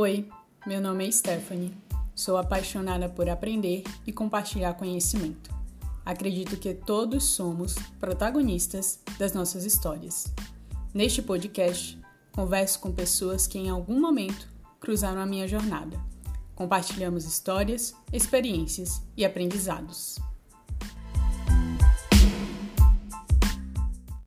Oi, meu nome é Stephanie. Sou apaixonada por aprender e compartilhar conhecimento. Acredito que todos somos protagonistas das nossas histórias. Neste podcast, converso com pessoas que em algum momento cruzaram a minha jornada. Compartilhamos histórias, experiências e aprendizados.